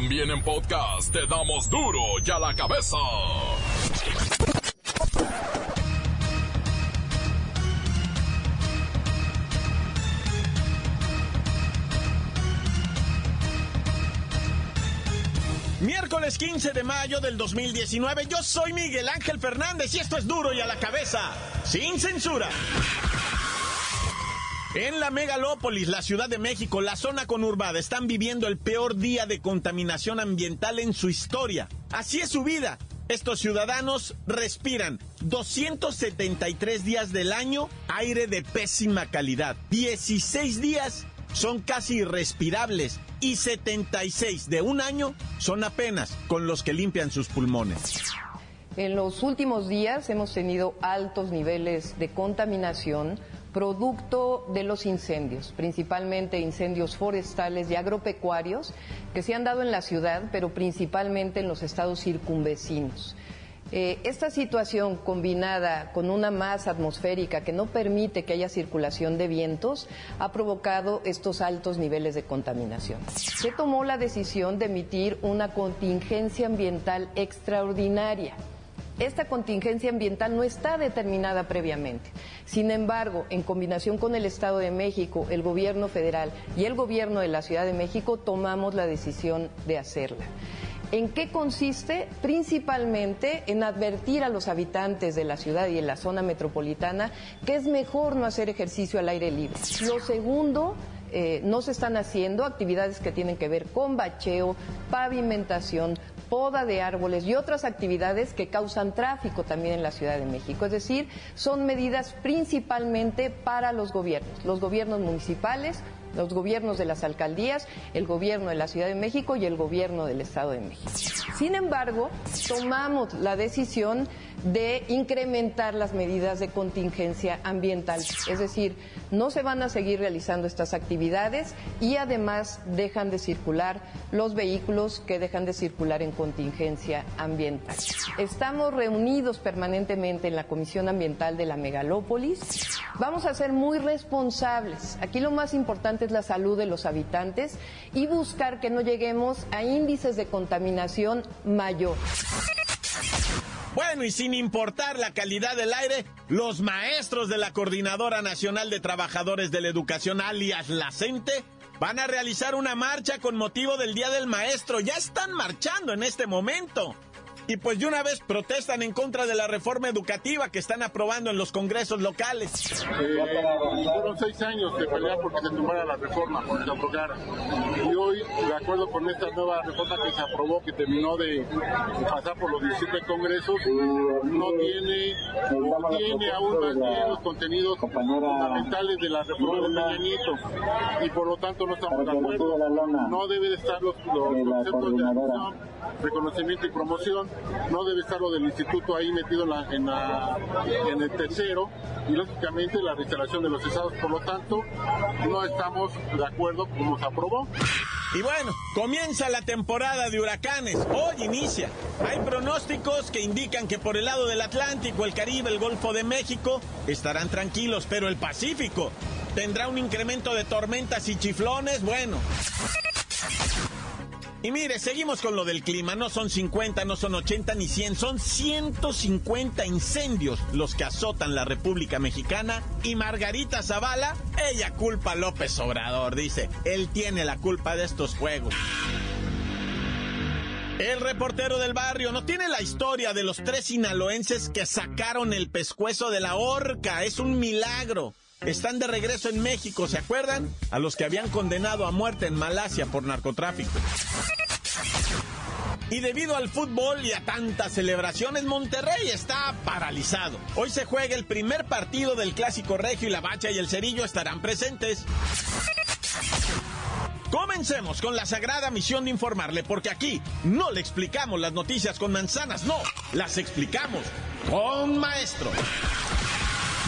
También en podcast te damos duro y a la cabeza. Miércoles 15 de mayo del 2019, yo soy Miguel Ángel Fernández y esto es duro y a la cabeza, sin censura. En la megalópolis, la Ciudad de México, la zona conurbada, están viviendo el peor día de contaminación ambiental en su historia. Así es su vida. Estos ciudadanos respiran 273 días del año aire de pésima calidad. 16 días son casi irrespirables y 76 de un año son apenas con los que limpian sus pulmones. En los últimos días hemos tenido altos niveles de contaminación producto de los incendios, principalmente incendios forestales y agropecuarios que se han dado en la ciudad, pero principalmente en los estados circunvecinos. Eh, esta situación combinada con una masa atmosférica que no permite que haya circulación de vientos ha provocado estos altos niveles de contaminación. Se tomó la decisión de emitir una contingencia ambiental extraordinaria esta contingencia ambiental no está determinada previamente. Sin embargo, en combinación con el Estado de México, el gobierno federal y el gobierno de la Ciudad de México, tomamos la decisión de hacerla. ¿En qué consiste? Principalmente en advertir a los habitantes de la ciudad y en la zona metropolitana que es mejor no hacer ejercicio al aire libre. Lo segundo, eh, no se están haciendo actividades que tienen que ver con bacheo, pavimentación, poda de árboles y otras actividades que causan tráfico también en la Ciudad de México. Es decir, son medidas principalmente para los gobiernos, los gobiernos municipales, los gobiernos de las alcaldías, el gobierno de la Ciudad de México y el gobierno del Estado de México. Sin embargo, tomamos la decisión de incrementar las medidas de contingencia ambiental. Es decir, no se van a seguir realizando estas actividades y además dejan de circular los vehículos que dejan de circular en contingencia ambiental. Estamos reunidos permanentemente en la Comisión Ambiental de la Megalópolis. Vamos a ser muy responsables. Aquí lo más importante es la salud de los habitantes y buscar que no lleguemos a índices de contaminación mayor. Bueno, y sin importar la calidad del aire, los maestros de la Coordinadora Nacional de Trabajadores de la Educación, alias la CENTE, van a realizar una marcha con motivo del Día del Maestro. Ya están marchando en este momento y pues de una vez protestan en contra de la reforma educativa que están aprobando en los congresos locales. Fueron seis años de pelear porque se tomara la reforma, porque se aprobara. Y hoy, de acuerdo con esta nueva reforma que se aprobó, que terminó de pasar por los 17 congresos, no tiene, no tiene aún más bien los contenidos fundamentales de la reforma de Peña Nieto. Y por lo tanto no estamos de acuerdo. No debe de estar los, conceptos de admisión reconocimiento y promoción, no debe estar lo del instituto ahí metido en, el tercero y lógicamente la reinstalación de los estados, por lo tanto, no estamos de acuerdo como se aprobó. Y bueno, comienza la temporada de huracanes. Hoy inicia. Hay pronósticos que indican que por el lado del Atlántico, el Caribe, el Golfo de México estarán tranquilos, pero el Pacífico tendrá un incremento de tormentas y chiflones. Bueno. Y mire, seguimos con lo del clima. No son 50, no son 80 ni 100, son 150 incendios los que azotan la República Mexicana. Y Margarita Zavala, ella culpa a López Obrador. Dice, él tiene la culpa de estos juegos. El reportero del barrio no tiene la historia de los tres sinaloenses que sacaron el pescuezo de la horca. Es un milagro. Están de regreso en México, ¿se acuerdan? A los que habían condenado a muerte en Malasia por narcotráfico. Y debido al fútbol y a tantas celebraciones, Monterrey está paralizado. Hoy se juega el primer partido del Clásico Regio y la Bacha y el Cerillo estarán presentes. Comencemos con la sagrada misión de informarle, porque aquí no le explicamos las noticias con manzanas, no, las explicamos con maestro.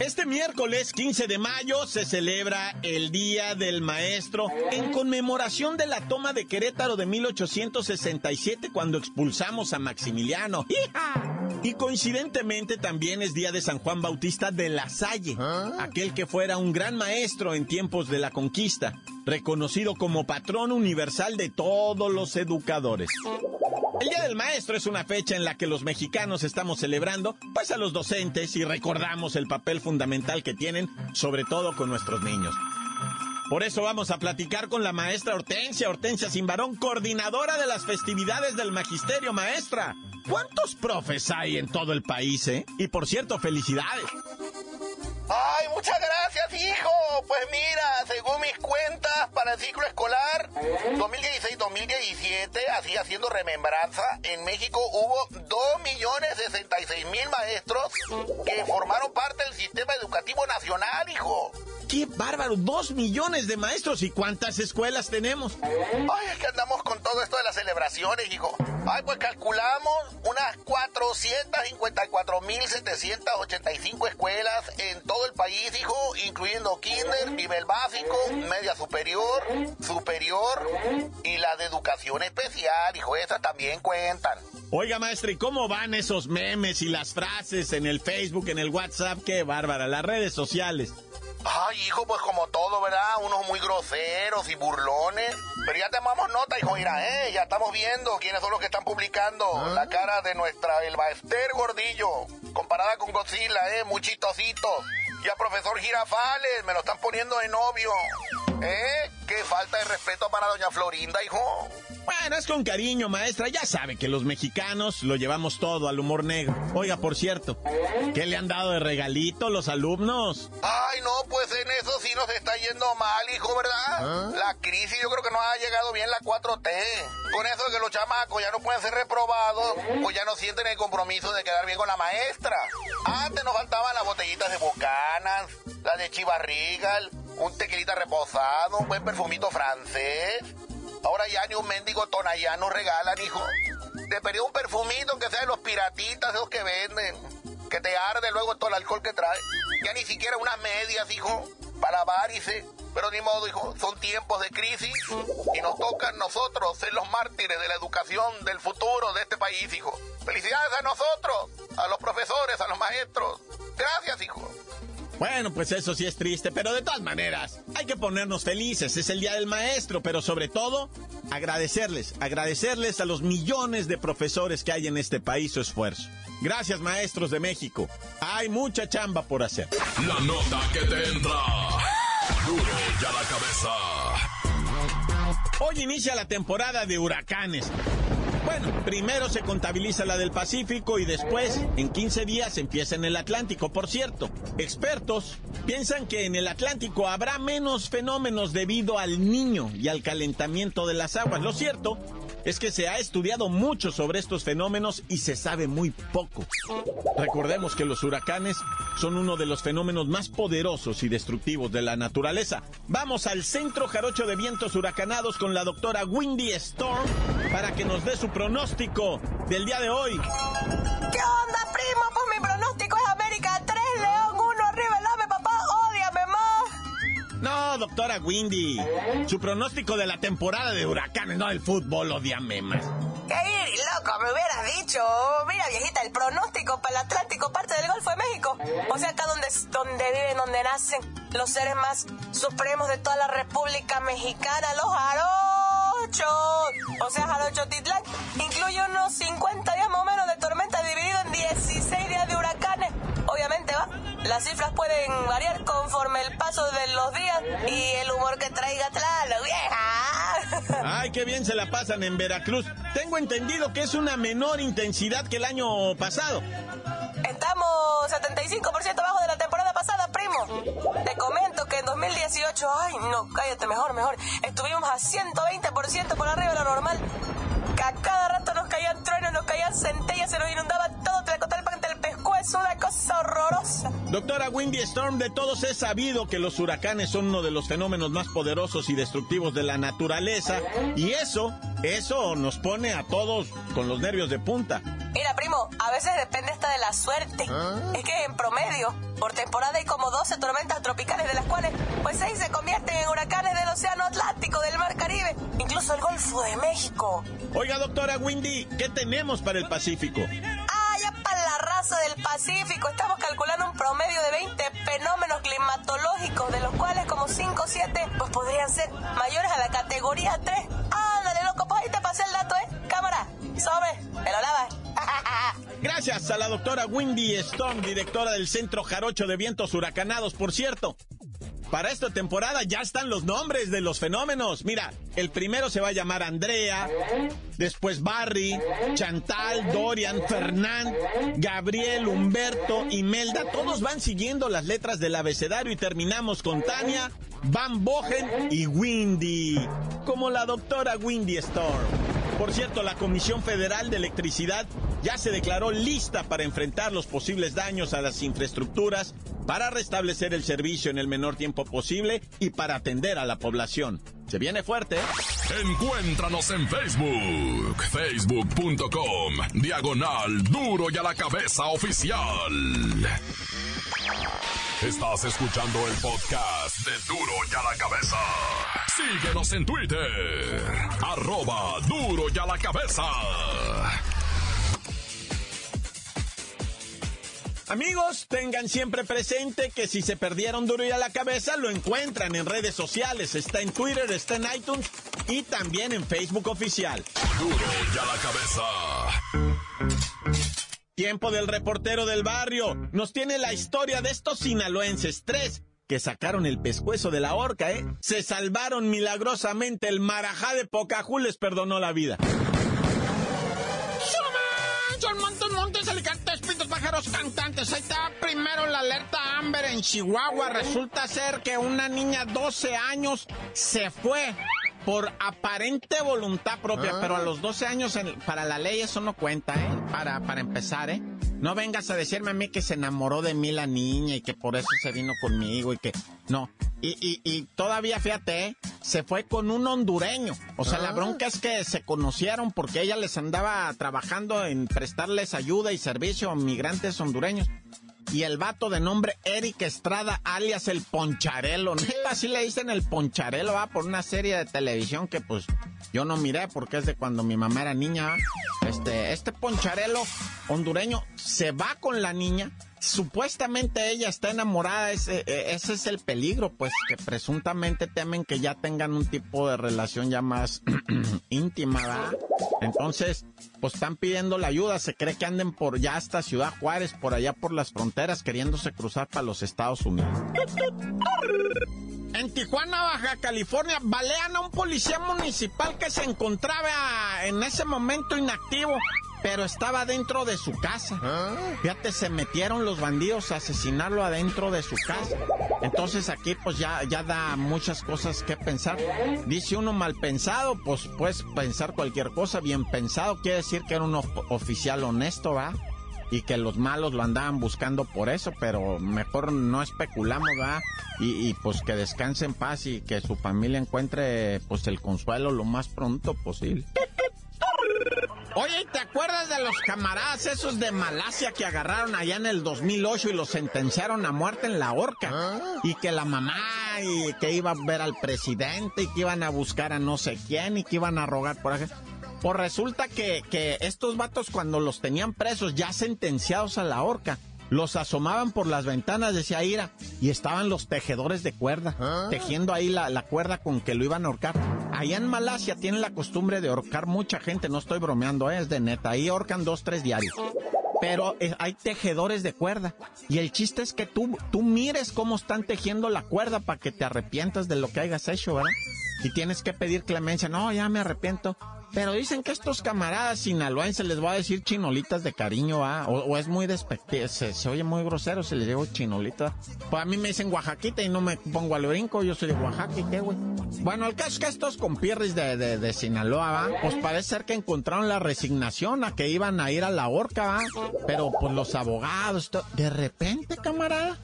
Este miércoles 15 de mayo se celebra el Día del Maestro en conmemoración de la toma de Querétaro de 1867 cuando expulsamos a Maximiliano. Y coincidentemente también es Día de San Juan Bautista de la Salle, aquel que fuera un gran maestro en tiempos de la conquista, reconocido como patrón universal de todos los educadores. El Día del Maestro es una fecha en la que los mexicanos estamos celebrando, pues a los docentes y recordamos el papel fundamental que tienen, sobre todo con nuestros niños. Por eso vamos a platicar con la maestra Hortensia, Hortensia Simbarón, coordinadora de las festividades del Magisterio Maestra. ¿Cuántos profes hay en todo el país, eh? Y por cierto, felicidades. Ay, muchas gracias, hijo. Pues mira, según mis cuentas para el ciclo escolar 2016-2017, así haciendo remembranza, en México hubo 2.066.000 maestros que formaron parte del sistema educativo nacional, hijo. ¡Qué bárbaro! Dos millones de maestros y cuántas escuelas tenemos. Ay, es que andamos con todo esto de las celebraciones, hijo. Ay, pues calculamos unas 454.785 escuelas en todo el país, hijo, incluyendo kinder, nivel básico, media superior, superior y la de educación especial, hijo, esas también cuentan. Oiga, maestra, ¿y cómo van esos memes y las frases en el Facebook, en el WhatsApp? ¡Qué bárbara! Las redes sociales. Ay, hijo, pues como todo, ¿verdad? Unos muy groseros y burlones. Pero ya tomamos nota, hijo, mira, ¿eh? Ya estamos viendo quiénes son los que están publicando la cara de nuestra Elba Esther Gordillo. Comparada con Godzilla, ¿eh? Muy chistositos. Y a profesor Girafales, me lo están poniendo de novio. ¿Eh? Qué falta de respeto para doña Florinda, hijo. Bueno, es con cariño, maestra. Ya sabe que los mexicanos lo llevamos todo al humor negro. Oiga, por cierto, ¿qué le han dado de regalito los alumnos? Ay, no, pues en eso sí nos está yendo mal, hijo, ¿verdad? ¿Ah? La crisis yo creo que no ha llegado bien la 4T. Con eso de que los chamacos ya no pueden ser reprobados, pues ya no sienten el compromiso de quedar bien con la maestra. Antes nos faltaban las botellitas de Bucanas, las de Chivas Regal, un tequilita reposado, un buen perfumito francés. Ahora ya ni un mendigo tonallán nos regalan, hijo. Te pedí un perfumito que sea de los piratitas, esos que venden. Que te arde luego todo el alcohol que trae. Ya ni siquiera unas medias, hijo, para varices. Pero ni modo, hijo, son tiempos de crisis y nos toca a nosotros ser los mártires de la educación del futuro de este país, hijo. Felicidades a nosotros, a los profesores, a los maestros. Gracias, hijo. Bueno, pues eso sí es triste, pero de todas maneras, hay que ponernos felices. Es el Día del Maestro, pero sobre todo, agradecerles, agradecerles a los millones de profesores que hay en este país su esfuerzo. Gracias, maestros de México. Hay mucha chamba por hacer. La nota que te entra. Duro ya la cabeza. Hoy inicia la temporada de huracanes. Bueno, primero se contabiliza la del Pacífico y después, en 15 días, empieza en el Atlántico. Por cierto, expertos piensan que en el Atlántico habrá menos fenómenos debido al niño y al calentamiento de las aguas. Lo cierto es que se ha estudiado mucho sobre estos fenómenos y se sabe muy poco. Recordemos que los huracanes son uno de los fenómenos más poderosos y destructivos de la naturaleza. Vamos al Centro Jarocho de Vientos Huracanados con la doctora Windy Storm para que nos dé su pronóstico del día de hoy. ¿Qué onda, primo? Doctora Windy. Su pronóstico de la temporada de huracanes, no el fútbol, odiame más. ¿Qué loco? Me hubieras dicho. Mira, viejita, el pronóstico para el Atlántico parte del Golfo de México. O sea, acá donde, donde viven, donde nacen los seres más supremos de toda la República Mexicana, los jarochos. O sea, Jarocho Titlán incluye unos 50 días más o menos de tormenta dividido en 16 Las cifras pueden variar conforme el paso de los días y el humor que traiga Tlaloc, vieja. Ay, qué bien se la pasan en Veracruz. Tengo entendido que es una menor intensidad que el año pasado. Estamos 75% abajo de la temporada pasada, primo. Te comento que en 2018, ay, no, cállate, mejor, mejor. Estuvimos a 120% por arriba de lo normal. Que a cada rato nos caían truenos, nos caían centellas, se nos inundaba todo, te la el pescuezo, una cosa horrorosa. Doctora Windy Storm, de todos es sabido que los huracanes son uno de los fenómenos más poderosos y destructivos de la naturaleza. Y eso, eso nos pone a todos con los nervios de punta. Mira, primo, a veces depende hasta de la suerte. Es que en promedio, por temporada hay como 12 tormentas tropicales, de las cuales, pues 6 se convierten en huracanes del Océano Atlántico, del Mar Caribe, incluso el Golfo de México. Oiga, doctora Windy, ¿qué tenemos para el Pacífico? Del Pacífico. Estamos calculando un promedio de 20 fenómenos climatológicos, de los cuales como 5 o 7 pues podrían ser mayores a la categoría 3. Ándale, loco, pues ahí te pasé el dato, ¿eh? Cámara, sobre, me lo lavas. Gracias a la doctora Windy Stone, directora del Centro Jarocho de Vientos Huracanados, por cierto. Para esta temporada ya están los nombres de los fenómenos. Mira, el primero se va a llamar Andrea, después Barry, Chantal, Dorian, Fernand, Gabriel, Humberto, Imelda. Todos van siguiendo las letras del abecedario y terminamos con Tania, Van Bogen y Windy, como la doctora Windy Storm. Por cierto, la Comisión Federal de Electricidad ya se declaró lista para enfrentar los posibles daños a las infraestructuras, para restablecer el servicio en el menor tiempo posible y para atender a la población. Se viene fuerte. Encuéntranos en Facebook, facebook.com, diagonal duro y a la cabeza oficial. Estás escuchando el podcast de Duro y a la cabeza. Síguenos en Twitter, arroba duro y a la cabeza. Amigos, tengan siempre presente que si se perdieron duro y a la cabeza, lo encuentran en redes sociales. Está en Twitter, está en iTunes y también en Facebook oficial. Duro y a la cabeza. Tiempo del reportero del barrio. Nos tiene la historia de estos sinaloenses, tres, que sacaron el pescuezo de la horca, ¿eh? Se salvaron milagrosamente. El marajá de Pocahú les perdonó la vida. Pájaros cantantes. Ahí está primero la alerta Amber en Chihuahua. Resulta ser que una niña 12 años se fue por aparente voluntad propia, ah. pero a los 12 años para la ley eso no cuenta, ¿eh? Para, para empezar, ¿eh? No vengas a decirme a mí que se enamoró de mí la niña y que por eso se vino conmigo y que... No. Y, y, y todavía, fíjate, ¿eh? se fue con un hondureño. O sea, la ah. bronca es que se conocieron porque ella les andaba trabajando en prestarles ayuda y servicio a migrantes hondureños y el vato de nombre Eric Estrada, alias el Poncharelo. Así le dicen el Poncharelo, va, por una serie de televisión que pues yo no miré porque es de cuando mi mamá era niña. Este, este Poncharelo hondureño se va con la niña supuestamente ella está enamorada, ese, e, ese, es el peligro, pues que presuntamente temen que ya tengan un tipo de relación ya más íntima, ¿verdad? Entonces, pues están pidiendo la ayuda, se cree que anden por ya hasta Ciudad Juárez, por allá por las fronteras, queriéndose cruzar para los Estados Unidos. En Tijuana, Baja California, balean a un policía municipal que se encontraba en ese momento inactivo pero estaba dentro de su casa. ¿Ah? Fíjate, se metieron los bandidos a asesinarlo adentro de su casa. Entonces aquí pues ya, ya da muchas cosas que pensar. Dice uno mal pensado, pues puedes pensar cualquier cosa. Bien pensado quiere decir que era un oficial honesto, ¿va? y que los malos lo andaban buscando por eso, pero mejor no especulamos, ¿va? Y, y, pues que descanse en paz y que su familia encuentre pues el consuelo lo más pronto posible. Oye, ¿te acuerdas de los camaradas esos de Malasia que agarraron allá en el 2008 y los sentenciaron a muerte en la horca? Ah. Y que la mamá y que iba a ver al presidente y que iban a buscar a no sé quién y que iban a rogar por acá. Pues resulta que, que estos vatos cuando los tenían presos ya sentenciados a la horca, los asomaban por las ventanas, decía Ira, y estaban los tejedores de cuerda, ah. tejiendo ahí la, la, cuerda con que lo iban a ahorcar. Allá en Malasia tienen la costumbre de ahorcar mucha gente, no estoy bromeando, es de neta, ahí ahorcan dos, tres diarios. Pero eh, hay tejedores de cuerda. Y el chiste es que tú, tú mires cómo están tejiendo la cuerda para que te arrepientas de lo que hayas hecho, ¿verdad? Y tienes que pedir clemencia. No, ya me arrepiento. Pero dicen que estos camaradas sinaloenses les voy a decir chinolitas de cariño, ¿ah? O, es muy despectivo, se, oye muy grosero, se les digo chinolita. Pues a mí me dicen Oaxaquita y no me pongo al brinco, yo soy de qué, güey. Bueno, el caso es que estos compirris de, de, de Sinaloa, ¿va? Pues parece ser que encontraron la resignación a que iban a ir a la horca, ¿va? Pero pues los abogados, de repente, camarada,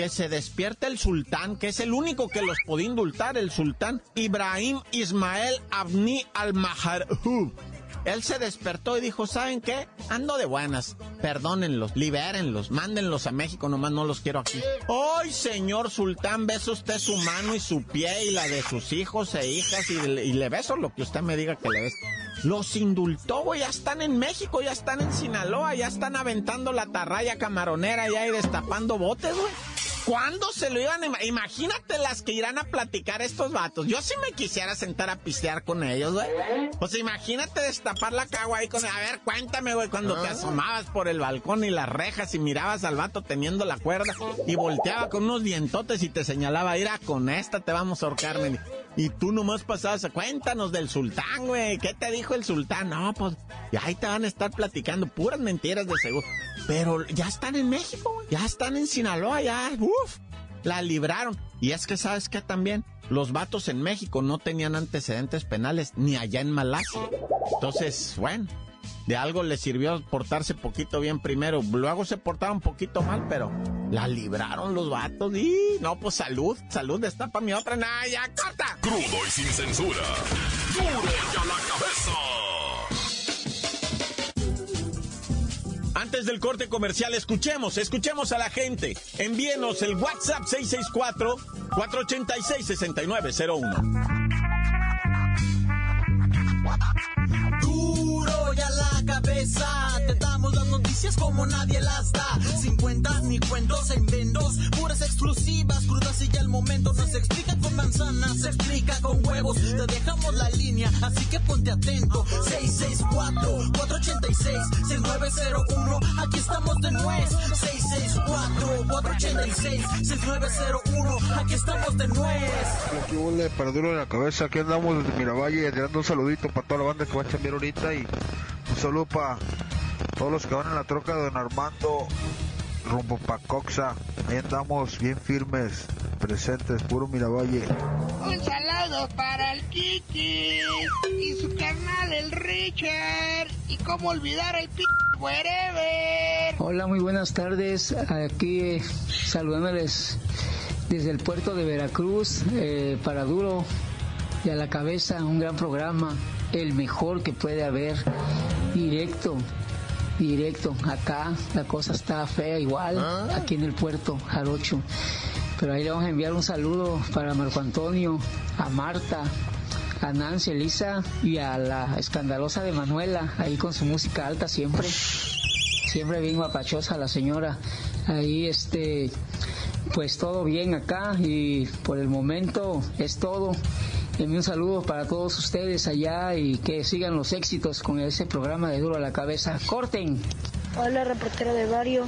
que se despierta el sultán, que es el único que los podía indultar, el sultán Ibrahim Ismael Abni al-Maharhub. Él se despertó y dijo, ¿saben qué? Ando de buenas. Perdónenlos, libérenlos, mándenlos a México, nomás no los quiero aquí. ¡Ay, señor sultán! Beso usted su mano y su pie y la de sus hijos e hijas y, y le beso lo que usted me diga que le beso. Los indultó, güey, ya están en México, ya están en Sinaloa, ya están aventando la tarraya camaronera ya y destapando botes, güey. ¿Cuándo se lo iban a Imagínate las que irán a platicar estos vatos. Yo sí me quisiera sentar a pistear con ellos, güey. Pues imagínate destapar la cagua ahí con... A ver, cuéntame, güey, cuando te ah. asomabas por el balcón y las rejas y mirabas al vato teniendo la cuerda y volteaba con unos dientotes y te señalaba, ira, con esta te vamos a ahorcar, Y tú nomás pasabas, cuéntanos del sultán, güey. ¿Qué te dijo el sultán? No, pues, y ahí te van a estar platicando puras mentiras de seguro. Pero ya están en México, ya están en Sinaloa, ya, uff, la libraron. Y es que, ¿sabes qué también? Los vatos en México no tenían antecedentes penales, ni allá en Malasia. Entonces, bueno, de algo les sirvió portarse poquito bien primero. Luego se portaron un poquito mal, pero la libraron los vatos. Y no, pues salud, salud, destapa mi otra. Nah, ya, corta. Crudo y sin censura. Duro ya la cabeza. Antes del corte comercial, escuchemos, escuchemos a la gente. Envíenos el WhatsApp 664-486-6901. Duro ya la cabeza, noticias como nadie las da. Sin cuentas ni cuentos en vendos, puras exclusivas, crudas y ya el momento. No se explica con manzanas, se explica con huevos. Te dejamos la línea, así que ponte atento. 664-486-6901, aquí estamos de nuez. 664-486-6901, aquí estamos de nuez. Aquí huele para duro en la cabeza, aquí andamos desde Miravalle, tirando un saludito para toda la banda que va a chambear ahorita y un saludo para todos los que van en la troca de Don Armando rumbo pa' Coxa. Ahí andamos bien firmes, presentes, puro Miravalle. Un saludo para el Kiki y su carnal el Richard. Y cómo olvidar el p wherever. Hola, muy buenas tardes. Aquí eh, saludándoles desde el puerto de Veracruz eh, para Duro y a la cabeza un gran programa, el mejor que puede haber, directo directo. Acá la cosa está fea igual, ah. aquí en el puerto Jarocho. Pero ahí le vamos a enviar un saludo para Marco Antonio, a Marta, a Nancy, Elisa y a la escandalosa de Manuela, ahí con su música alta siempre. Siempre bien guapachosa la señora. Ahí este, pues todo bien acá y por el momento es todo. Envío un saludo para todos ustedes allá y que sigan los éxitos con ese programa de Duro a la Cabeza. ¡Corten! Hola, reportero de Barrio.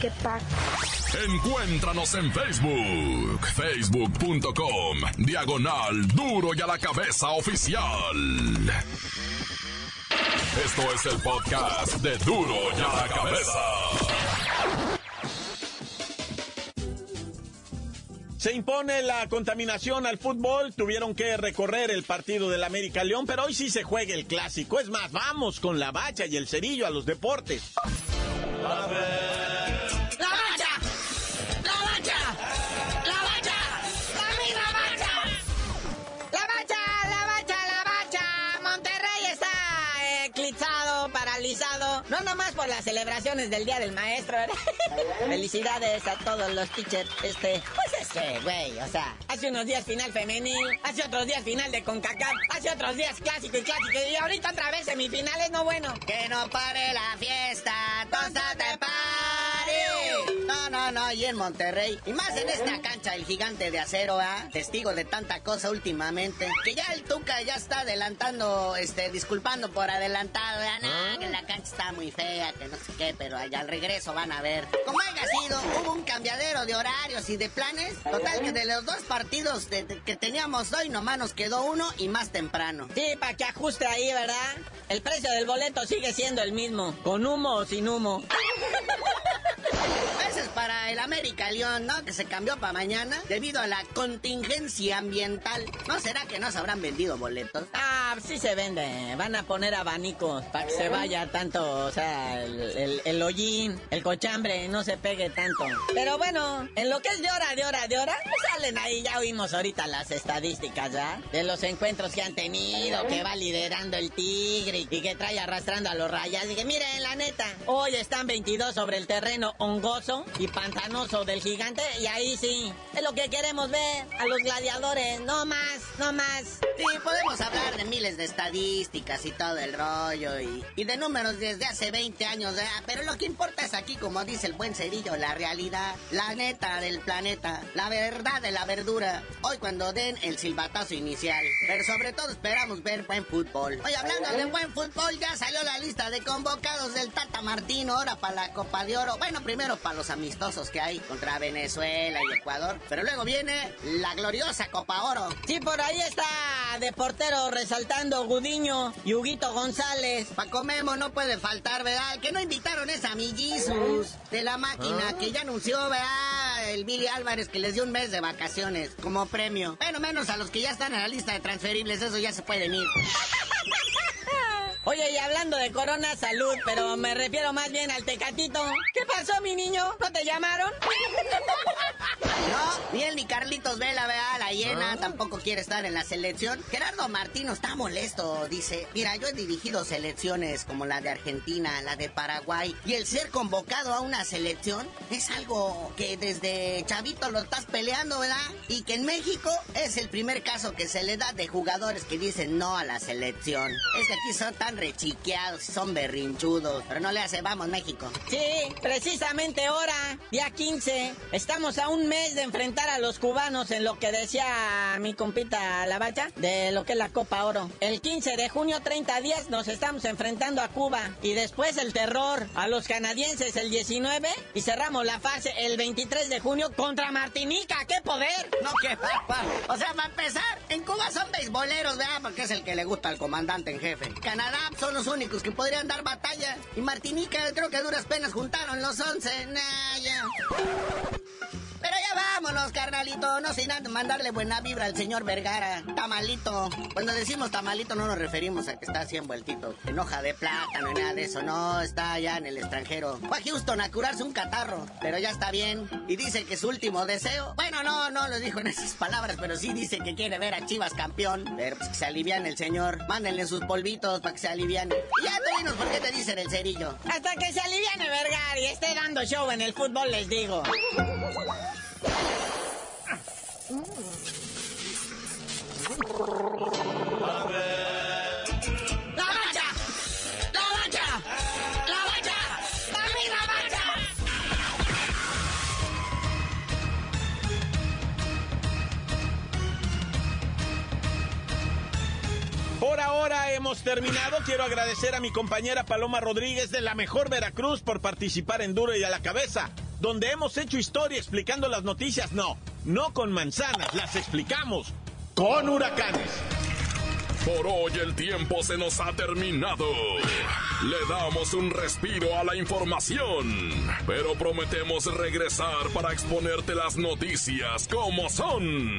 ¿Qué pack? Encuéntranos en Facebook, facebook.com, diagonal Duro y a la Cabeza Oficial. Esto es el podcast de Duro y a la Cabeza. Se impone la contaminación al fútbol, tuvieron que recorrer el partido del América León, pero hoy sí se juega el clásico. Es más, vamos con la bacha y el cerillo a los deportes. No nomás por las celebraciones del Día del Maestro. Felicidades a todos los teachers. Este, es o sea, hace unos días final femenil, hace otros días final de CONCACAF, hace otros días clásico y clásico, y ahorita otra vez semifinales, no bueno. Que no pare la fiesta, te pare. No, no, no, y en Monterrey. Y más en esta cancha, el gigante de acero, ¿ah? Testigo de tanta cosa últimamente. Que ya el Tuca ya está adelantando, este, disculpando por adelantado. No, que la cancha está muy fea, que no sé qué, pero allá al regreso van a ver. Como haya sido, hubo un cambiadero de horarios y de planes. Total que de los dos partidos que teníamos hoy, nomás nos quedó uno y más temprano. Sí, para que ajuste ahí, ¿verdad? El precio del boleto sigue siendo el mismo, con humo o sin humo. Ese es para el América León, ¿no? Que se cambió para mañana debido a la contingencia ambiental. ¿No será que no se habrán vendido boletos? Ah, sí se vende. Van a poner abanicos para que se vaya tanto, o sea, el, el, hollín, el cochambre, no se pegue tanto. Pero bueno, en lo que es de hora, de hora, de hora, pues salen ahí, ya oímos ahorita las estadísticas, ¿ya? De los encuentros que han tenido, que va liderando el Tigre y que trae arrastrando a los rayas. Dije, miren, la neta, hoy están 22 sobre el terreno hongoso y pantanoso del gigante y ahí sí, es lo que queremos ver a los gladiadores, no más, no más. Sí, podemos hablar de miles de estadísticas y todo el rollo y, y de números desde hace 20 años, pero lo que importa es aquí, como dice el buen cerillo, la realidad, la neta del planeta, la verdad de la verdura. Hoy cuando den el silbatazo inicial, pero sobre todo esperamos ver buen fútbol. Hoy hablando de buen fútbol, ya salió la lista de convocados del Tata Martino ahora para la Copa de Oro. Bueno, primero para los amistosos que hay contra Venezuela y Ecuador, pero luego viene la gloriosa Copa Oro. Sí, por ahí está de portero resaltando Gudiño y Huguito González. Paco Memo no puede faltar, ¿verdad? que no invitaron es a de la máquina, ah. que ya anunció, ¿verdad? El Billy Álvarez que les dio un mes de vacaciones como premio. Bueno, menos a los que ya están en la lista de transferibles, eso ya se pueden ir. Oye, y hablando de Corona, salud, pero me refiero más bien al Tecatito. ¿Qué pasó, mi niño? ¿No te llamaron? No, ni él ni Carlitos Vela, vea, la hiena, ah. tampoco quiere estar en la selección. Gerardo Martino está molesto, dice, mira, yo he dirigido selecciones como la de Argentina, la de Paraguay, y el ser convocado a una selección es algo que desde chavito lo estás peleando, ¿verdad? Y que en México es el primer caso que se le da de jugadores que dicen no a la selección. Es que aquí son tan rechiqueados, son berrinchudos. Pero no le hace, vamos, México. Sí, precisamente ahora, día 15, estamos a un mes de enfrentar a los cubanos en lo que decía mi compita La Bacha, de lo que es la Copa Oro. El 15 de junio, 30 días, nos estamos enfrentando a Cuba. Y después el terror a los canadienses el 19 y cerramos la fase el 23 de junio contra Martinica. ¡Qué poder! No, qué papa. O sea, va a empezar, en Cuba son beisboleros, ¿verdad? Porque es el que le gusta al comandante en jefe. Canadá son los únicos que podrían dar batalla. Y Martinica creo que a duras penas juntaron los once. Nah, ya. Pero ya vámonos, carnalito. No sin antes mandarle buena vibra al señor Vergara. Tamalito. Cuando decimos tamalito no nos referimos a que está así envueltito en hoja de plátano ni nada de eso. No, está allá en el extranjero. Fue a Houston a curarse un catarro. Pero ya está bien. Y dice que su último deseo. Bueno, no, no lo dijo en esas palabras, pero sí dice que quiere ver a Chivas campeón. Pero pues que se alivian el señor. Mándenle sus polvitos para que se alivian. Y ya tú dinos por qué te dicen el cerillo. Hasta que se aliviane Vergara y esté dando show en el fútbol, les digo. Por ahora hemos terminado. Quiero agradecer a mi compañera Paloma Rodríguez de la Mejor Veracruz por participar en Duro y a la Cabeza donde hemos hecho historia explicando las noticias. No, no con manzanas, las explicamos con huracanes. Por hoy el tiempo se nos ha terminado. Le damos un respiro a la información, pero prometemos regresar para exponerte las noticias como son.